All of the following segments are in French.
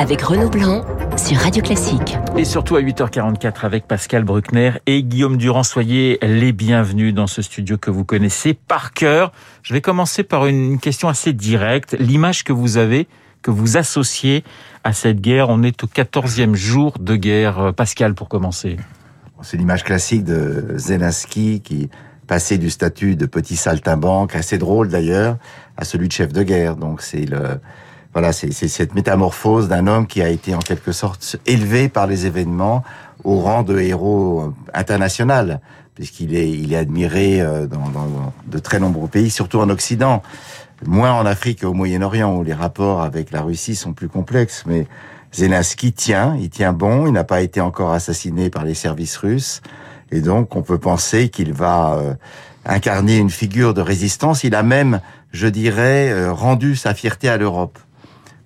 avec Renaud Blanc sur Radio Classique. Et surtout à 8h44 avec Pascal Bruckner et Guillaume Durand. Soyez les bienvenus dans ce studio que vous connaissez par cœur. Je vais commencer par une question assez directe. L'image que vous avez, que vous associez à cette guerre, on est au 14e jour de guerre. Pascal, pour commencer. C'est l'image classique de Zelensky qui passait du statut de petit saltimbanque, assez drôle d'ailleurs, à celui de chef de guerre. Donc c'est le voilà, c'est cette métamorphose d'un homme qui a été en quelque sorte élevé par les événements au rang de héros international, puisqu'il est, il est admiré euh, dans, dans, de très nombreux pays, surtout en Occident, moins en Afrique et au Moyen-Orient, où les rapports avec la Russie sont plus complexes. Mais Zelensky tient, il tient bon, il n'a pas été encore assassiné par les services russes, et donc on peut penser qu'il va euh, incarner une figure de résistance. Il a même, je dirais, euh, rendu sa fierté à l'Europe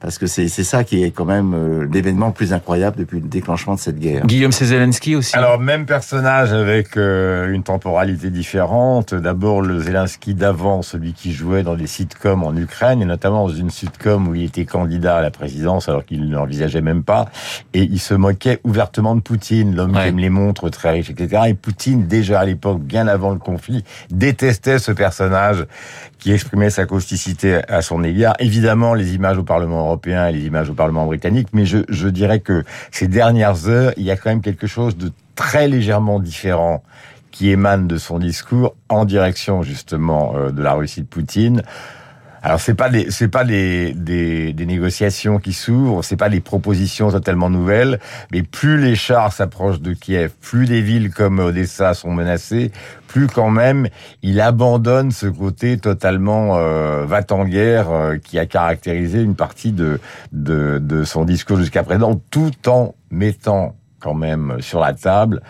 parce que c'est ça qui est quand même euh, l'événement le plus incroyable depuis le déclenchement de cette guerre. Guillaume Zelensky aussi. Alors même personnage avec euh, une temporalité différente. D'abord le Zelensky d'avant, celui qui jouait dans des sitcoms en Ukraine et notamment dans une sitcom où il était candidat à la présidence alors qu'il ne l'envisageait même pas et il se moquait ouvertement de Poutine, l'homme qui aime les montres, très riche, etc. Et Poutine déjà à l'époque, bien avant le conflit, détestait ce personnage qui exprimait sa causticité à son égard. Évidemment les images au Parlement et les images au Parlement britannique, mais je, je dirais que ces dernières heures, il y a quand même quelque chose de très légèrement différent qui émane de son discours en direction justement euh, de la Russie de Poutine. Alors c'est pas des c'est pas des, des, des, négociations qui s'ouvrent, c'est pas des propositions totalement nouvelles, mais plus les chars s'approchent de Kiev, plus des villes comme Odessa sont menacées, plus quand même il abandonne ce côté totalement euh, va-t-en-guerre euh, qui a caractérisé une partie de de, de son discours jusqu'à présent, tout en mettant quand même sur la table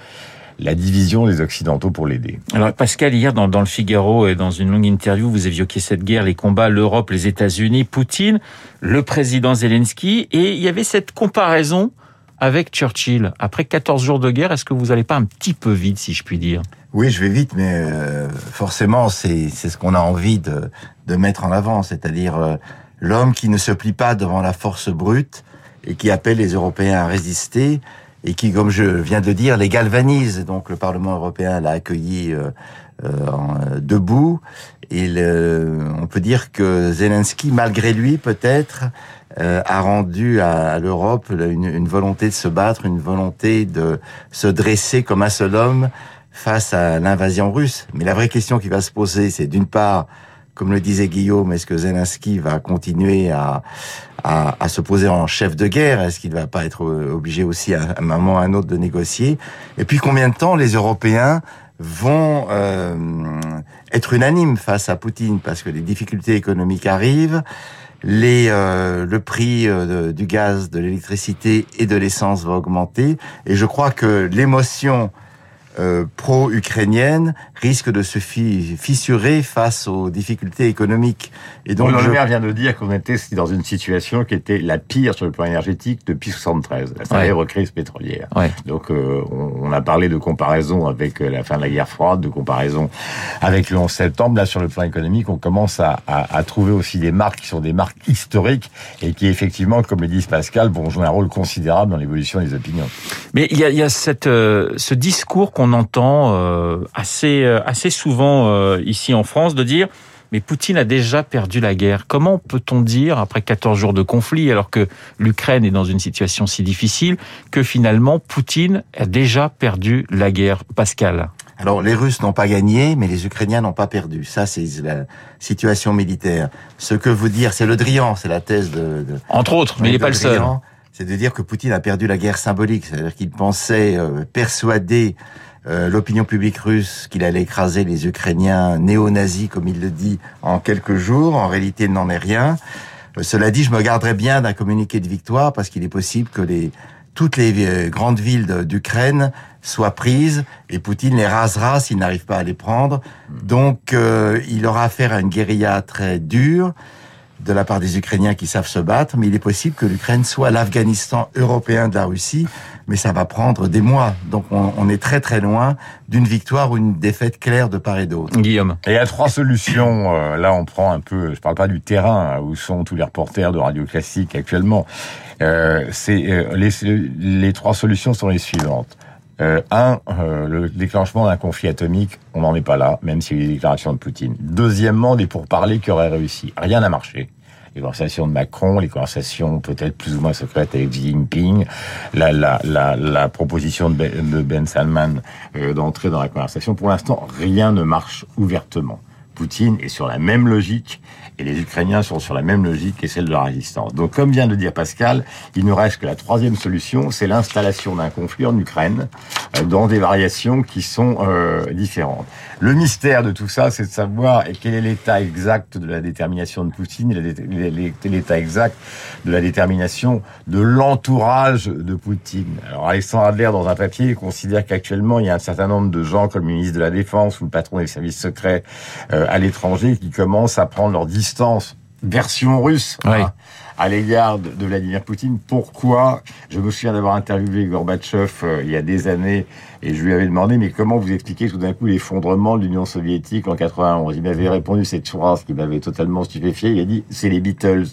la division des Occidentaux pour l'aider. Alors Pascal, hier dans, dans, le Figaro et dans une longue interview, vous évoquiez cette guerre, les combats, l'Europe, les États-Unis, Poutine, le président Zelensky, et il y avait cette comparaison avec Churchill. Après 14 jours de guerre, est-ce que vous n'allez pas un petit peu vite, si je puis dire? Oui, je vais vite, mais euh, forcément, c'est ce qu'on a envie de, de, mettre en avant, c'est-à-dire euh, l'homme qui ne se plie pas devant la force brute et qui appelle les Européens à résister et qui, comme je viens de le dire, les galvanise. Donc le Parlement européen l'a accueilli euh, euh, en, debout. Et on peut dire que Zelensky, malgré lui, peut-être, euh, a rendu à, l'Europe une, volonté de se battre, une volonté de se dresser comme un seul homme face à l'invasion russe. Mais la vraie question qui va se poser, c'est d'une part, comme le disait Guillaume, est-ce que Zelensky va continuer à, à, à, se poser en chef de guerre? Est-ce qu'il va pas être obligé aussi à un moment ou à un autre de négocier? Et puis combien de temps les Européens vont euh, être unanimes face à Poutine? Parce que les difficultés économiques arrivent, les, euh, le prix euh, du gaz, de l'électricité et de l'essence va augmenter. Et je crois que l'émotion euh, pro-ukrainienne risque de se fissurer face aux difficultés économiques. Et donc, le maire vient de dire qu'on était dans une situation qui était la pire sur le plan énergétique depuis 73, la célèbre ouais. crise pétrolière. Ouais. Donc, euh, on, a parlé de comparaison avec euh, la fin de la guerre froide, de comparaison avec le 11 septembre. Là, sur le plan économique, on commence à, à, à trouver aussi des marques qui sont des marques historiques et qui, effectivement, comme le dit Pascal, vont jouer un rôle considérable dans l'évolution des opinions. Mais il y a, il y a cette, euh, ce discours qu'on entend euh, assez, assez souvent euh, ici en France de dire mais Poutine a déjà perdu la guerre. Comment peut-on dire, après 14 jours de conflit, alors que l'Ukraine est dans une situation si difficile, que finalement Poutine a déjà perdu la guerre Pascal? Alors les Russes n'ont pas gagné, mais les Ukrainiens n'ont pas perdu. Ça, c'est la situation militaire. Ce que vous dire, c'est le Drian, c'est la thèse de, de, Entre autres, mais il n'est pas le seul. C'est de dire que Poutine a perdu la guerre symbolique, c'est-à-dire qu'il pensait euh, persuader euh, l'opinion publique russe qu'il allait écraser les Ukrainiens néo-nazis, comme il le dit, en quelques jours. En réalité, il n'en est rien. Euh, cela dit, je me garderais bien d'un communiqué de victoire parce qu'il est possible que les, toutes les grandes villes d'Ukraine soient prises et Poutine les rasera s'il n'arrive pas à les prendre. Donc, euh, il aura affaire à une guérilla très dure de la part des Ukrainiens qui savent se battre, mais il est possible que l'Ukraine soit l'Afghanistan européen de la Russie, mais ça va prendre des mois. Donc on, on est très très loin d'une victoire ou une défaite claire de part et d'autre. Guillaume. Et il y a trois solutions. Euh, là, on prend un peu. Je parle pas du terrain hein, où sont tous les reporters de radio classique actuellement. Euh, c'est euh, les, les trois solutions sont les suivantes. Euh, un, euh, le déclenchement d'un conflit atomique, on n'en est pas là, même s'il y a eu des déclarations de Poutine. Deuxièmement, des pourparlers qui auraient réussi. Rien n'a marché. Les conversations de Macron, les conversations peut-être plus ou moins secrètes avec Xi Jinping, la, la, la, la proposition de Ben, de ben Salman euh, d'entrer dans la conversation. Pour l'instant, rien ne marche ouvertement. Poutine est sur la même logique et les Ukrainiens sont sur la même logique et celle de la résistance. Donc, comme vient de dire Pascal, il ne reste que la troisième solution, c'est l'installation d'un conflit en Ukraine euh, dans des variations qui sont euh, différentes. Le mystère de tout ça, c'est de savoir quel est l'état exact de la détermination de Poutine et l'état exact de la détermination de l'entourage de Poutine. Alors, Alexandre Adler, dans un papier, considère qu'actuellement, il y a un certain nombre de gens, comme le ministre de la Défense ou le patron des services secrets euh, à l'étranger, qui commencent à prendre leur distance version russe Oui. hein, à l'égard de, de Vladimir Poutine. Pourquoi? Je me souviens d'avoir interviewé Gorbatchev euh, il y a des années et je lui avais demandé mais comment vous expliquez tout d'un coup l'effondrement de l'Union soviétique en 91 Il m'avait répondu cette phrase qui m'avait totalement stupéfié. Il a dit c'est les Beatles.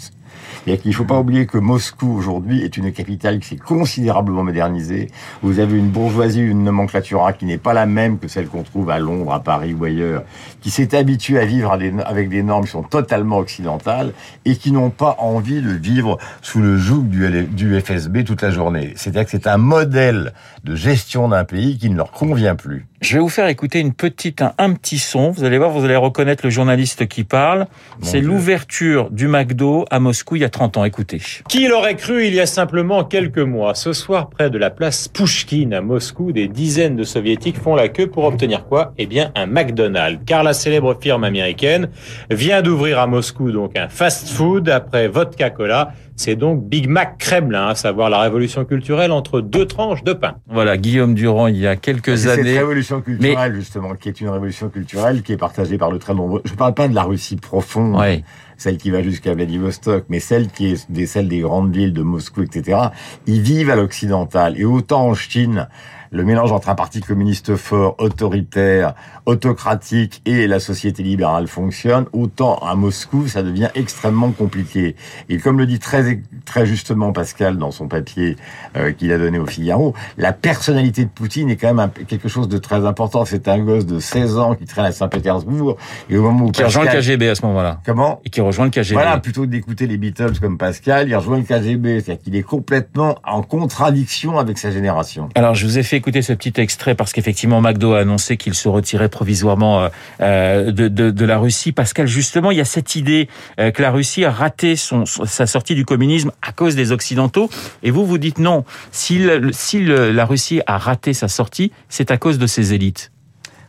Qu'il ne faut pas oublier que Moscou aujourd'hui est une capitale qui s'est considérablement modernisée. Vous avez une bourgeoisie, une nomenclature qui n'est pas la même que celle qu'on trouve à Londres, à Paris ou ailleurs, qui s'est habituée à vivre avec des normes qui sont totalement occidentales et qui n'ont pas envie de vivre sous le joug du FSB toute la journée. C'est-à-dire que c'est un modèle de gestion d'un pays qui ne leur convient plus. Je vais vous faire écouter une petite, un, un, petit son. Vous allez voir, vous allez reconnaître le journaliste qui parle. C'est l'ouverture du McDo à Moscou il y a 30 ans. Écoutez. Qui l'aurait cru il y a simplement quelques mois? Ce soir, près de la place Pouchkine à Moscou, des dizaines de soviétiques font la queue pour obtenir quoi? Eh bien, un McDonald's. Car la célèbre firme américaine vient d'ouvrir à Moscou donc un fast-food après Vodka Cola. C'est donc Big Mac Kremlin, à savoir la révolution culturelle entre deux tranches de pain. Voilà, Guillaume Durand, il y a quelques cette années. révolution culturelle, Mais... justement, qui est une révolution culturelle qui est partagée par le très nombreux. Je ne parle pas de la Russie profonde, ouais. celle qui va jusqu'à Vladivostok, mais celle qui est des celles des grandes villes de Moscou, etc. Ils vivent à l'occidental. Et autant en Chine, le mélange entre un parti communiste fort, autoritaire, autocratique et la société libérale fonctionne, autant à Moscou, ça devient extrêmement compliqué. Et comme le dit très, très justement Pascal dans son papier euh, qu'il a donné au Figaro, la personnalité de Poutine est quand même un, quelque chose de très important. C'est un gosse de 16 ans qui traîne à Saint-Pétersbourg et au moment où qui Pascal... rejoint le KGB à ce moment-là. Comment Et qui rejoint le KGB. Voilà, plutôt que d'écouter les Beatles comme Pascal, il rejoint le KGB. C'est-à-dire qu'il est complètement en contradiction avec sa génération. Alors, je vous ai fait écouter ce petit extrait parce qu'effectivement, McDo a annoncé qu'il se retirait provisoirement euh, de, de, la Russie. Pascal, justement, il y a cette idée euh, que la Russie a raté son, sa sortie du communisme à cause des Occidentaux. Et vous, vous dites non. Si, la Russie a raté sa sortie, c'est à cause de ses élites.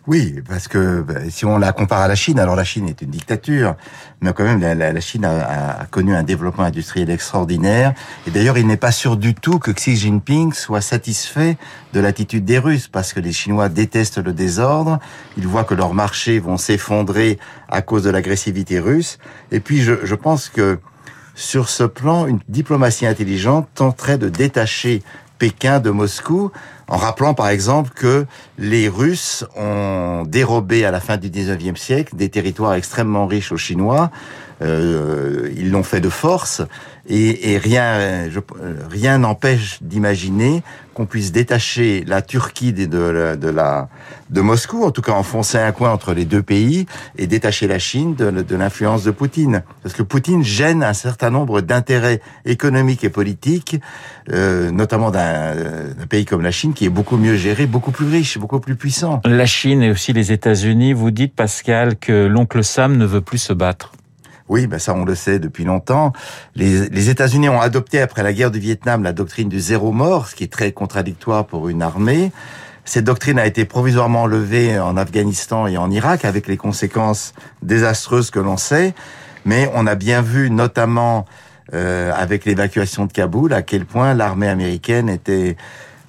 Oui, parce que bah, si on la compare à la Chine, alors la Chine est une dictature, mais quand même la, Chine a, a, connu un développement industriel extraordinaire. Et d'ailleurs, il n'est pas sûr du tout que Xi Jinping soit satisfait de l'attitude des Russes, parce que les Chinois détestent le désordre, ils voient que leurs marchés vont s'effondrer à cause de l'agressivité russe. Et puis, je, je pense que sur ce plan, une diplomatie intelligente tenterait de détacher Pékin de Moscou, en rappelant par exemple que les Russes ont dérobé à la fin du 19e siècle des territoires extrêmement riches aux Chinois. Euh, ils l'ont fait de force et, rien, je, rien n'empêche d'imaginer qu'on puisse détacher la Turquie de, de, Moscou, en tout cas enfoncer un coin entre les deux pays et détacher la Chine de, de l'influence de Poutine. Parce que Poutine gêne un certain nombre d'intérêts économiques et politiques, euh, notamment d'un pays comme la Chine qui est beaucoup mieux géré, beaucoup plus riche, beaucoup plus puissant. La Chine et aussi les États-Unis, vous dites Pascal que l'oncle Sam ne veut plus se battre. Oui, ben ça on le sait depuis longtemps. Les, les États-Unis ont adopté après la guerre du Vietnam la doctrine du zéro mort, ce qui est très contradictoire pour une armée. Cette doctrine a été provisoirement levée en Afghanistan et en Irak avec les conséquences désastreuses que l'on sait. Mais on a bien vu, notamment euh, avec l'évacuation de Kaboul, à quel point l'armée américaine était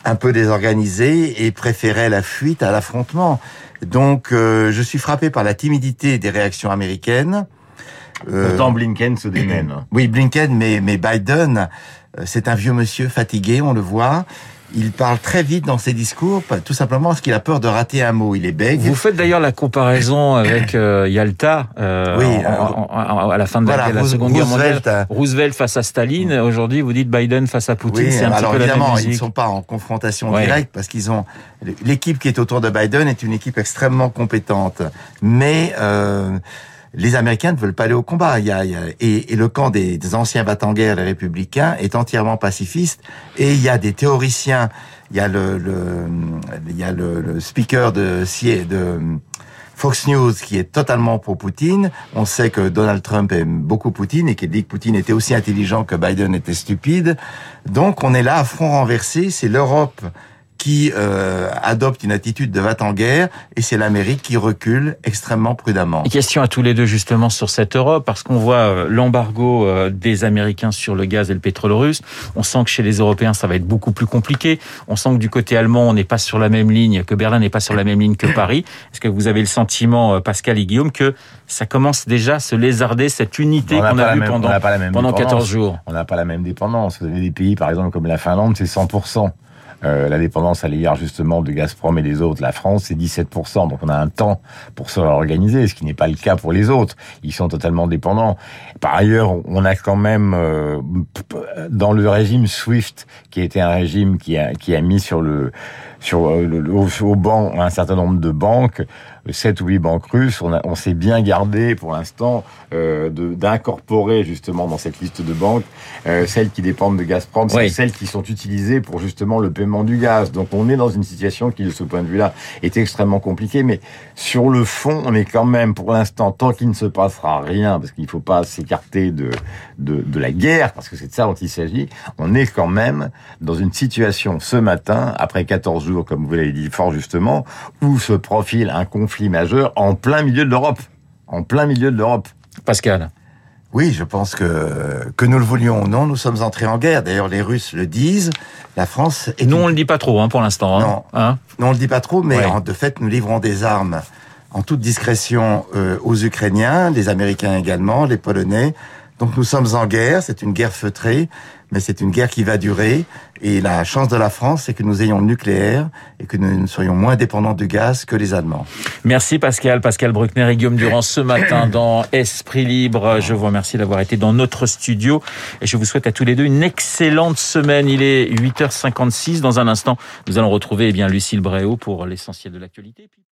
un peu désorganisée et préférait la fuite à l'affrontement. Donc, euh, je suis frappé par la timidité des réactions américaines. Euh, Pourtant, Blinken se démène. Oui, Blinken, mais, mais Biden, c'est un vieux monsieur fatigué, on le voit. Il parle très vite dans ses discours, tout simplement parce qu'il a peur de rater un mot. Il est bègue. Vous faites d'ailleurs la comparaison avec euh, Yalta euh, Oui, en- en- en- à la fin de la, Voilà, la Roos- Seconde Guerre mondiale. Roosevelt Roosevelt face à Staline. Aujourd'hui, vous dites Biden face à Poutine. Oui, c'est un petit alors peu la même évidemment, ils ne sont pas en confrontation Ouais. directe parce qu'ils ont l'équipe qui est autour de Biden est une équipe extrêmement compétente, mais euh, les Américains ne veulent pas aller au combat. Il y a, il y a- et, le camp des, anciens battants guerre, les républicains, est entièrement pacifiste. Et il y a des théoriciens. Il y a le, le il y a le, le speaker de, de Fox News qui est totalement pour Poutine. On sait que Donald Trump aime beaucoup Poutine et qu'il dit que Poutine était aussi intelligent que Biden était stupide. Donc on est là à front renversé. C'est l'Europe qui euh, adopte une attitude de va-t-en-guerre et c'est l'Amérique qui recule extrêmement prudemment. Et Question à tous les deux justement sur cette Europe, parce qu'on voit euh, l'embargo euh, des Américains sur le gaz et le pétrole russe. On sent que chez les Européens, ça va être beaucoup plus compliqué. On sent que du côté allemand, on n'est pas sur la même ligne, que Berlin n'est pas sur la même ligne que Paris. Est-ce que vous avez le sentiment, euh, Pascal et Guillaume, que ça commence déjà à se lézarder, cette unité qu'on a la vue même- pendant, on n'a pas la même pendant dépendance. 14 jours? On n'a pas la même dépendance. Vous avez des pays, par exemple, comme la Finlande, c'est 100%. Euh, la dépendance à l'égard justement de Gazprom et des autres, la France, c'est 17%. Donc on a un temps pour se réorganiser, ce qui n'est pas le cas pour les autres. Ils sont totalement dépendants. Par ailleurs, on a quand même euh, dans le régime SWIFT, qui était un régime qui a, qui a mis sur le sur euh, le, au, au banc un certain nombre de banques, sept ou huit banques russes. On, on s'est bien gardé pour l'instant euh, d'incorporer justement dans cette liste de banques euh, celles qui dépendent de Gazprom, Oui. celles qui sont utilisées pour justement le paiement du gaz. Donc on est dans une situation qui, de ce point de vue-là, est extrêmement compliquée. Mais sur le fond, on est quand même, pour l'instant, tant qu'il ne se passera rien, parce qu'il ne faut pas s'écarter de, de, de la guerre, parce que c'est de ça dont il s'agit, on est quand même dans une situation ce matin, après 14 jours, comme vous l'avez dit fort justement, où se profile un conflit majeur en plein milieu de l'Europe. En plein milieu de l'Europe. Pascal Oui, je pense que que nous le voulions ou non, nous sommes entrés en guerre. D'ailleurs, les Russes le disent. La France est Nous, une on le dit pas trop hein, pour l'instant. Hein. Non. Hein Non, on le dit pas trop, mais Ouais. en- de fait, nous livrons des armes en toute discrétion euh, aux Ukrainiens, les Américains également, les Polonais. Donc nous sommes en guerre, c'est une guerre feutrée, mais c'est une guerre qui va durer. Et la chance de la France, c'est que nous ayons le nucléaire et que nous soyons moins dépendants du gaz que les Allemands. Merci Pascal, Pascal Bruckner et Guillaume Durand ce matin dans Esprit Libre. Je vous remercie d'avoir été dans notre studio et je vous souhaite à tous les deux une excellente semaine. Il est 8h56. Dans un instant, nous allons retrouver eh bien Lucille Bréau pour l'essentiel de l'actualité.